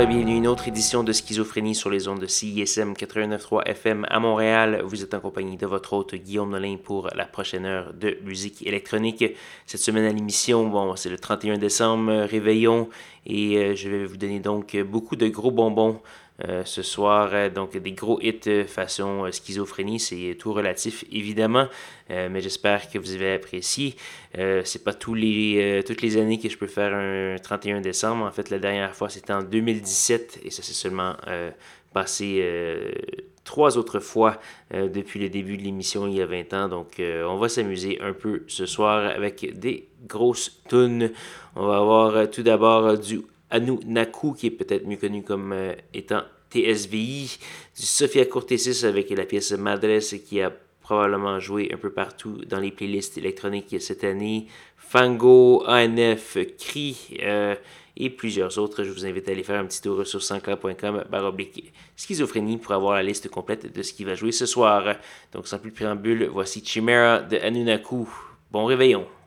Et bienvenue à une autre édition de Schizophrénie sur les ondes de CISM 89.3 FM à Montréal. Vous êtes en compagnie de votre hôte Guillaume Nolin pour la prochaine heure de musique électronique. Cette semaine à l'émission, bon, c'est le 31 décembre, réveillon, et euh, je vais vous donner donc beaucoup de gros bonbons euh, ce soir. Euh, donc des gros hits euh, façon schizophrénie, c'est tout relatif évidemment, mais j'espère que vous avez apprécié. c'est pas tous les, toutes les années que je peux faire un 31 décembre. En fait, la dernière fois c'était en 2017 et ça s'est seulement passé trois autres fois depuis le début de l'émission il y a 20 ans. Donc, on va s'amuser un peu ce soir avec des grosses tunes. On va avoir tout d'abord du Anu Naku, qui est peut-être mieux connu comme étant TSVI, du Sofia Cortesis avec la pièce Madres qui a probablement joué un peu partout dans les playlists électroniques cette année, Fango, ANF, CRI euh, et plusieurs autres. Je vous invite à aller faire un petit tour sur sansclair.com baroblique schizophrénie pour avoir la liste complète de ce qui va jouer ce soir. Donc sans plus de préambule, voici Chimera de Anunaku. Bon réveillon!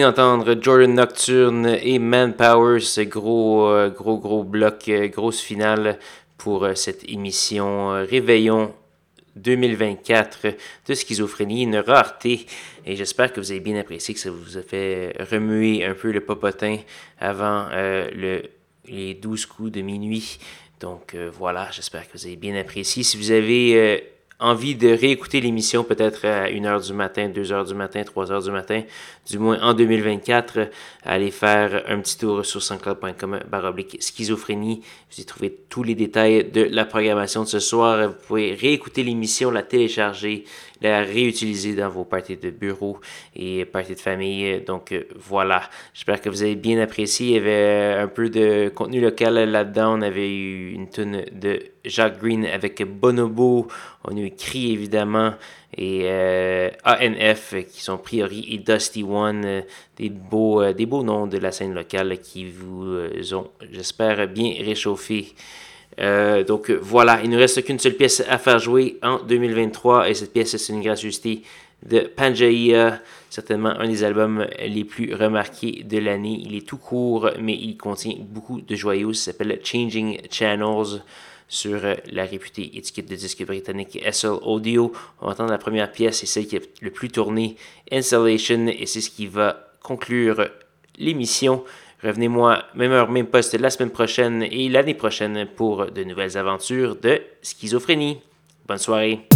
Venez d'entendre Jordan Nocturne et Manpower, ce gros, euh, gros, gros bloc, euh, grosse finale pour euh, cette émission Réveillon 2024 de schizophrénie, une rareté. Et j'espère que vous avez bien apprécié, que ça vous a fait remuer un peu le popotin avant le, les 12 coups de minuit. Donc voilà, j'espère que vous avez bien apprécié. Si vous avez envie de réécouter l'émission peut-être à 1h du matin, 2h du matin, 3h du matin, du moins en 2024, allez faire un petit tour sur sanscloud.com baroblique schizophrénie. Vous y trouvez tous les détails de la programmation de ce soir. Vous pouvez réécouter l'émission, la télécharger, la réutiliser dans vos parties de bureau et parties de famille. Donc voilà, j'espère que vous avez bien apprécié. Il y avait un peu de contenu local là-dedans. On avait eu une tonne de Jacques Green avec Bonobo. On a eu Cri évidemment et euh, ANF qui sont Priori et Dusty One, euh, des, beaux, euh, des beaux noms de la scène locale qui vous ont, j'espère, bien réchauffé. donc voilà, il ne reste qu'une seule pièce à faire jouer en 2023 et cette pièce c'est une gracieuseté de Pangaea, certainement un des albums les plus remarqués de l'année. Il est tout court mais il contient beaucoup de joyaux, ça s'appelle Changing Channels sur euh, la réputée étiquette de disque britannique SL Audio. On va entendre la première pièce, c'est celle qui est le plus tournée, Installation, et c'est ce qui va conclure l'émission. Revenez-moi, même heure, même poste, la semaine prochaine et l'année prochaine pour de nouvelles aventures de schizophrénie. Bonne soirée.